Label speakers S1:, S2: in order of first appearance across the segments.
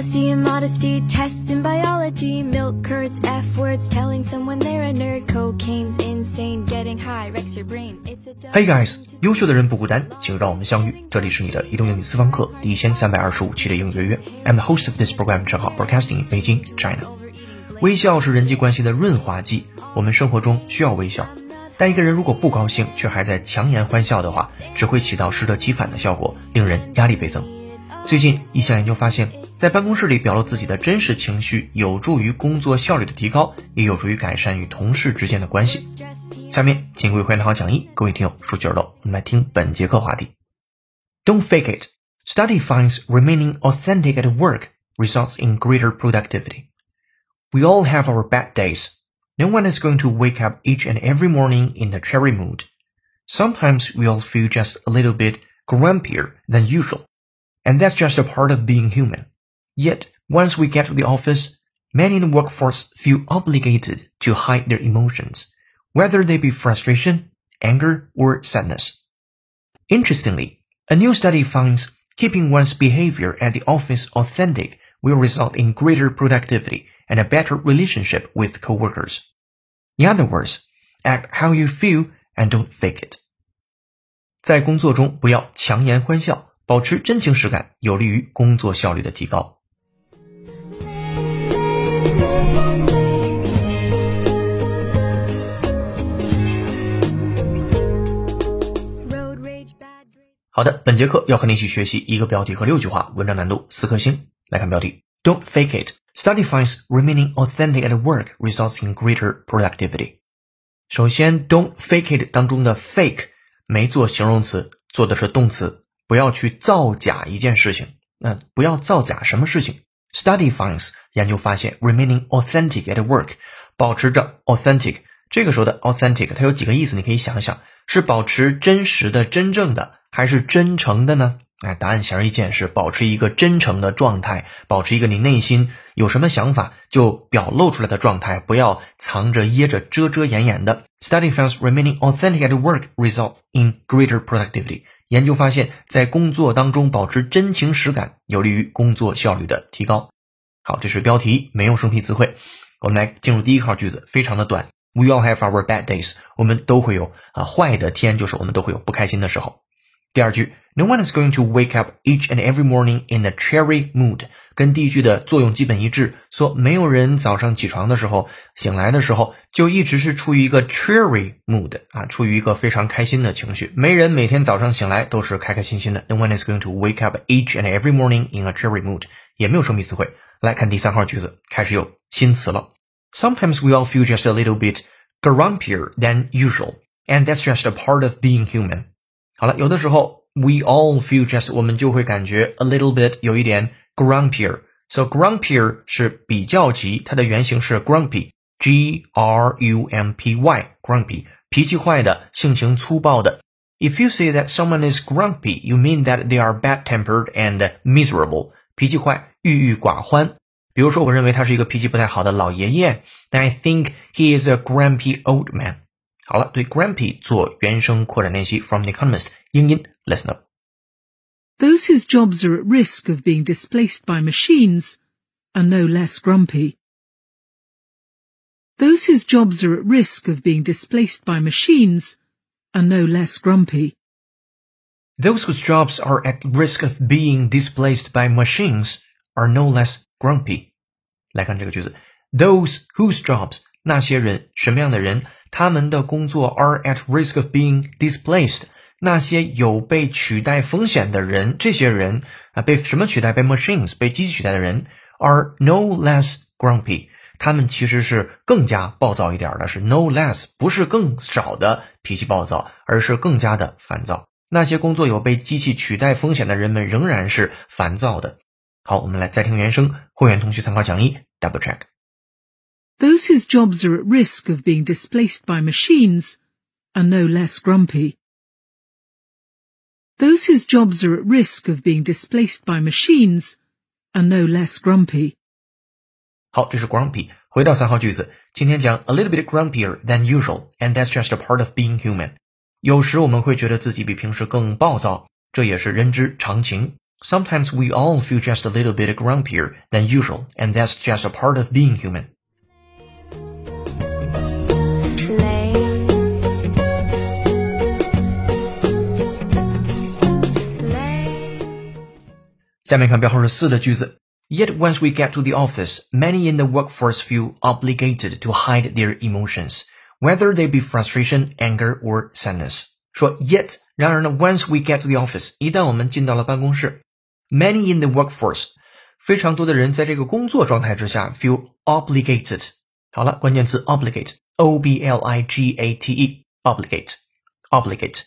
S1: Jealousy and modesty, tests in biology, milk curds, F words, telling someone they're a nerd, cocaine's insane, getting high wrecks your brain. It's a
S2: Hey guys，优秀的人不孤单，请让我们相遇。这里是你的移动英语私房课第一千三百二十五期的英语约约。I'm the host of this program，正好 broadcasting in Beijing, China。微笑是人际关系的润滑剂，我们生活中需要微笑。但一个人如果不高兴，却还在强颜欢笑的话，只会起到适得其反的效果，令人压力倍增。最近一项研究发现，在办公室里表露自己的真实情绪，有助于工作效率的提高，也有助于改善与同事之间的关系。下面，请各位欢迎好讲义，各位听友竖起耳朵，我们来听本节课话题。Don't fake it. Study finds remaining authentic at work results in greater productivity. We all have our bad days. No one is going to wake up each and every morning in the cherry mood. Sometimes we all feel just a little bit grumpier than usual. And that's just a part of being human. Yet, once we get to the office, many in the workforce feel obligated to hide their emotions, whether they be frustration, anger, or sadness. Interestingly, a new study finds keeping one's behavior at the office authentic will result in greater productivity and a better relationship with coworkers. In other words, act how you feel and don't fake it. 在工作中不要强颜欢笑， 保持真情实感，有利于工作效率的提高。好的，本节课要和你一起学习一个标题和六句话，文章难度四颗星。来看标题：Don't fake it. Study finds remaining authentic at work results in greater productivity. 首先，Don't fake it 当中的 fake 没做形容词，做的是动词，不要去造假一件事情。那不要造假什么事情？Study finds 研究发现 remaining authentic at work 保持着 authentic。这个时候的 authentic 它有几个意思？你可以想一想，是保持真实的、真正的。还是真诚的呢？哎，答案显而易见，是保持一个真诚的状态，保持一个你内心有什么想法就表露出来的状态，不要藏着掖着、遮遮掩掩的。Study finds remaining authentic at work results in greater productivity。研究发现，在工作当中保持真情实感，有利于工作效率的提高。好，这是标题，没用生僻词汇。我们来进入第一号句子，非常的短。We all have our bad days。我们都会有啊坏的天，就是我们都会有不开心的时候。第二句 ，No one is going to wake up each and every morning in a cheery mood，跟第一句的作用基本一致，说没有人早上起床的时候，醒来的时候就一直是处于一个 cheery mood 啊，处于一个非常开心的情绪。没人每天早上醒来都是开开心心的。No one is going to wake up each and every morning in a cheery mood，也没有生僻词汇。来看第三号句子，开始有新词了。Sometimes we all feel just a little bit grumpier than usual，and that's just a part of being human。好了，有的时候 we all feel just 我们就会感觉 a little bit 有一点 grumpier。So grumpier 是比较级，它的原型是 grumpy，G R U M P Y，grumpy 脾气坏的，性情粗暴的。If you say that someone is grumpy, you mean that they are bad-tempered and miserable。脾气坏，郁郁寡欢。比如说，我认为他是一个脾气不太好的老爷爷。I think he is a grumpy old man。 好了，对 grumpy 做原声扩展练习，from the Economist 英音，listen up。
S3: Those whose jobs are at risk of being displaced by machines are no less grumpy. Those whose jobs are at risk of being displaced by machines are no less grumpy.
S2: Those whose jobs are at risk of being displaced by machines are no less grumpy。来看这个句子，those whose jobs 那些人什么样的人？ 他们的工作 are at risk of being displaced。那些有被取代风险的人，这些人啊，被什么取代？被 machines 被机器取代的人 are no less grumpy。他们其实是更加暴躁一点的，是 no less，不是更少的脾气暴躁，而是更加的烦躁。那些工作有被机器取代风险的人们仍然是烦躁的。好，我们来再听原声，会员同学参考讲义，double check。
S3: Those whose jobs are at risk of being displaced by machines are no less grumpy. Those whose jobs are at risk of being displaced by machines are no less grumpy.
S2: 好，这是 grumpy。回到三号句子，今天讲 a little bit grumpier than usual, and that's just a part of being human。有时我们会觉得自己比平时更暴躁，这也是人之常情。 Sometimes we all feel just a little bit grumpier than usual, and that's just a part of being human. Yet once we get to the office, many in the workforce feel obligated to hide their emotions, whether they be frustration, anger, or sadness. 说 yet 然而呢，once we get to the office，一旦我们进到了办公室，many in the workforce，非常多的人在这个工作状态之下 feel obligated。好了，关键词 obligate，o b l i g a t e，obligate，obligate，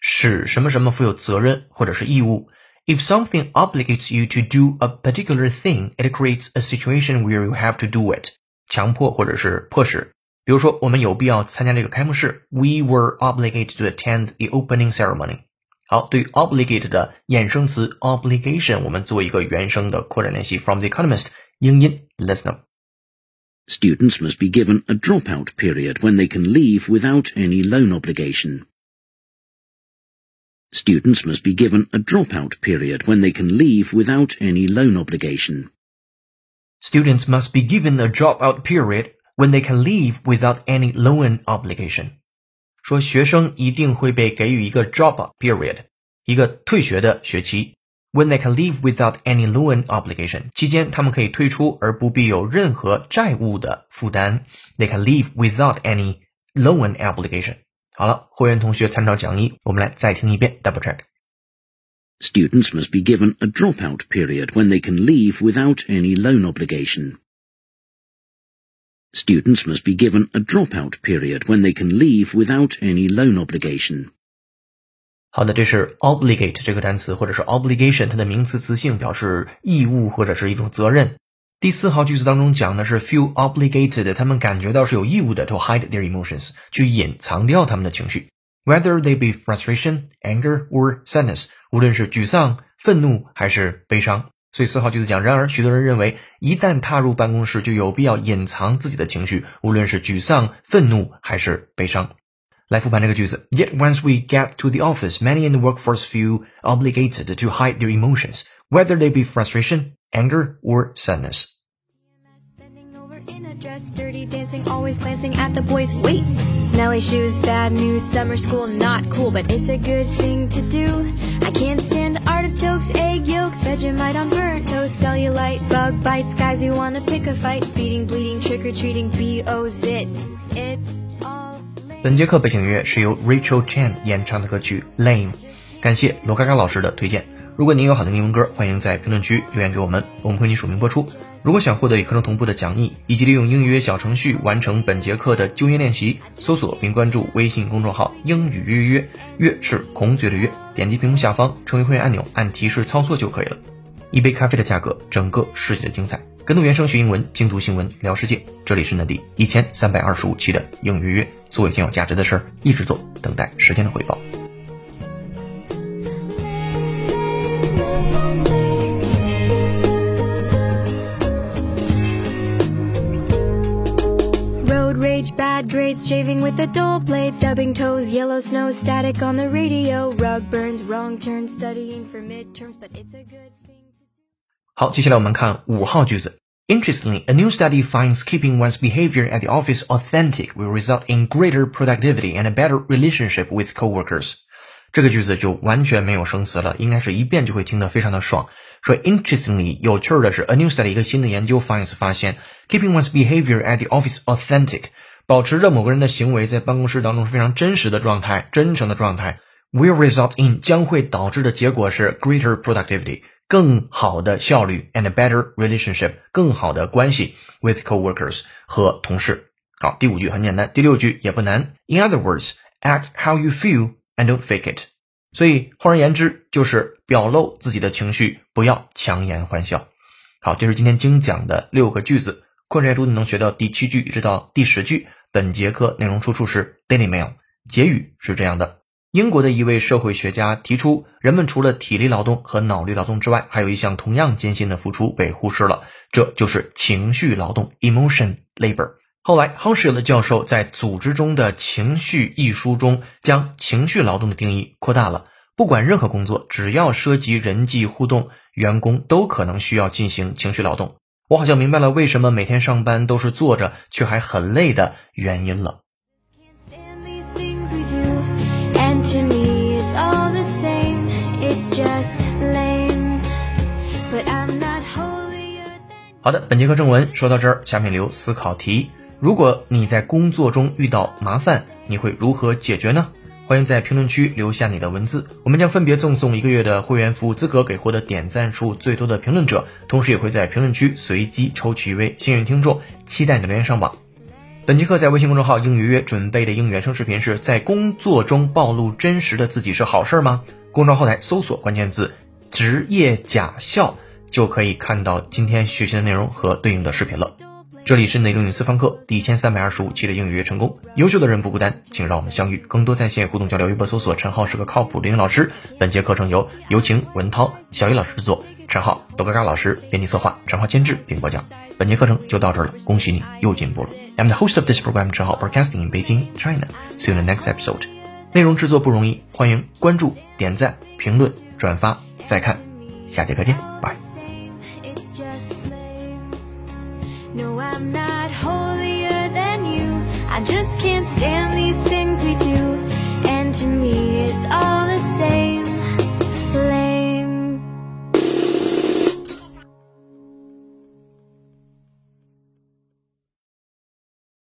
S2: 使什么什么负有责任或者是义务。 If something obligates you to do a particular thing, it creates a situation where you have to do it，强迫或者是迫使。比如说，我们有必要参加这个开幕式。We were obligated to attend the opening ceremony。好，对于 obligate 的衍生词 obligation，我们做一个原声的扩展练习。From The Economist，英音，listen
S4: Students must be given a dropout period when they can leave without any loan obligation. Students must be given a dropout period when they can leave without any loan obligation.
S2: Students must be given a dropout period when they can leave without any loan obligation，说学生一定会被给予一个 drop period，一个退学的学期。When they can leave without any loan obligation，期间他们可以退出而不必有任何债务的负担。They can leave without any loan obligation。 好了，会员同学参照讲义，我们来再听一遍，double
S4: check。Students must be given a dropout period when they can leave without any loan obligation. Students must be given a dropout period when they can leave without any loan obligation.
S2: 好的，这是 obligate 这个单词或者是 obligation，它的名词词性表示义务或者是一种责任。 第四号句子当中讲的是 feel obligated，他们感觉到是有义务的 to hide their emotions，去隐藏掉他们的情绪，whether they be frustration, anger or sadness，无论是沮丧、愤怒还是悲伤。所以四号句子讲，然而许多人认为，一旦踏入办公室，就有必要隐藏自己的情绪，无论是沮丧、愤怒还是悲伤。来复盘这个句子：Yet once we get to the office, many in the workforce feel obligated to hide their emotions, whether they be frustration, anger, or sadness.
S1: dress, dirty dancing, always glancing at the boys. Wait, smelly shoes, bad news, summer school, not cool, but it's a good thing to do. I can't stand artichokes, egg yolks, Vegemite on burnt toast, cellulite, bug bites, guys who wanna pick a fight, speeding, bleeding, trick or treating, bo zits. It's all.
S2: 本节课背景音乐是由 Rachel Chen 演唱的歌曲《Lame》，感谢罗嘎嘎老师的推荐。 如果您有好的英文歌，欢迎在评论区留言给我们，我们会为你署名播出。如果想获得与课程同步的讲义，以及利用英语约小程序完成本节课的纠音练习，搜索并关注微信公众号“英语约约约”，是孔雀的约，点击屏幕下方成为会员按钮，按提示操作就可以了。一杯咖啡的价格，整个世界的精彩。跟读原声学英文，精读新闻聊世界。这里是内第一千三百二十五期的英语约约，做一件有价值的事儿，一直做，等待时间的回报。
S1: bad grades, shaving with a dull blade, stubbing toes, yellow snow, static on the radio, rug burns, wrong turn, studying for midterms, but it's a good thing.
S2: 好，接下来我们看五号句子。Interestingly, a new study finds keeping one's behavior at the office authentic will result in greater productivity and a better relationship with coworkers. 这个句子就完全没有生词了，应该是一遍就会听得非常的爽。说 interestingly 有趣的是，a new study 一个新的研究 finds 发现，keeping one's behavior at the office authentic 保持着某个人的行为在办公室当中是非常真实的状态、真诚的状态，will result in 将会导致的结果是 greater productivity 更好的效率 and better relationship 更好的关系 with coworkers 和同事。好，第五句很简单，第六句也不难。In other words, act how you feel and don't fake it。所以换而言之就是表露自己的情绪，不要强颜欢笑。好，这是今天精讲的六个句子，扩展中你能学到第七句一直到第十句。本节课内容出处是 Daily Mail，结语是这样的：英国的一位社会学家提出，人们除了体力劳动和脑力劳动之外，还有一项同样艰辛的付出被忽视了，这就是情绪劳动 （emotion labor）。后来 h o s h i l 教授在《组织中的情绪》一书中，将情绪劳动的定义扩大了，不管任何工作，只要涉及人际互动，员工都可能需要进行情绪劳动。我好像明白了为什么每天上班都是坐着却还很累的原因了。好的，本节课正文说到这儿，下面留思考题：如果你在工作中遇到麻烦，你会如何解决呢？欢迎在评论区留下你的文字，我们将分别赠送一个月的会员服务资格给获得点赞数最多的评论者，同时也会在评论区随机抽取一位幸运听众，期待你的留言上榜。本节课在微信公众号“英语约”准备的英语原声视频是在工作中暴露真实的自己是好事吗？公众号后台搜索关键字“职业假笑”就可以看到今天学习的内容和对应的视频了。这里是内容与私方课第一千三百二十五期的英语约成功，优秀的人不孤单，请让我们相遇。更多在线互动交流，微博搜索“陈浩是个靠谱的英语老师”。本节课程由有请文涛、小雨老师制作，陈浩、豆嘎嘎老师编辑策划，陈浩监制并播讲。本节课程就到这儿了，恭喜你又进步了。I'm the host of this program, 陈浩 broadcasting in Beijing, China. See you in the next episode. 内容制作不容易，欢迎关注、点赞、评论、转发、再看。下节课见，拜。
S1: No, I'm not holier than you. I just can't stand these things we do. And to me, it's all the same.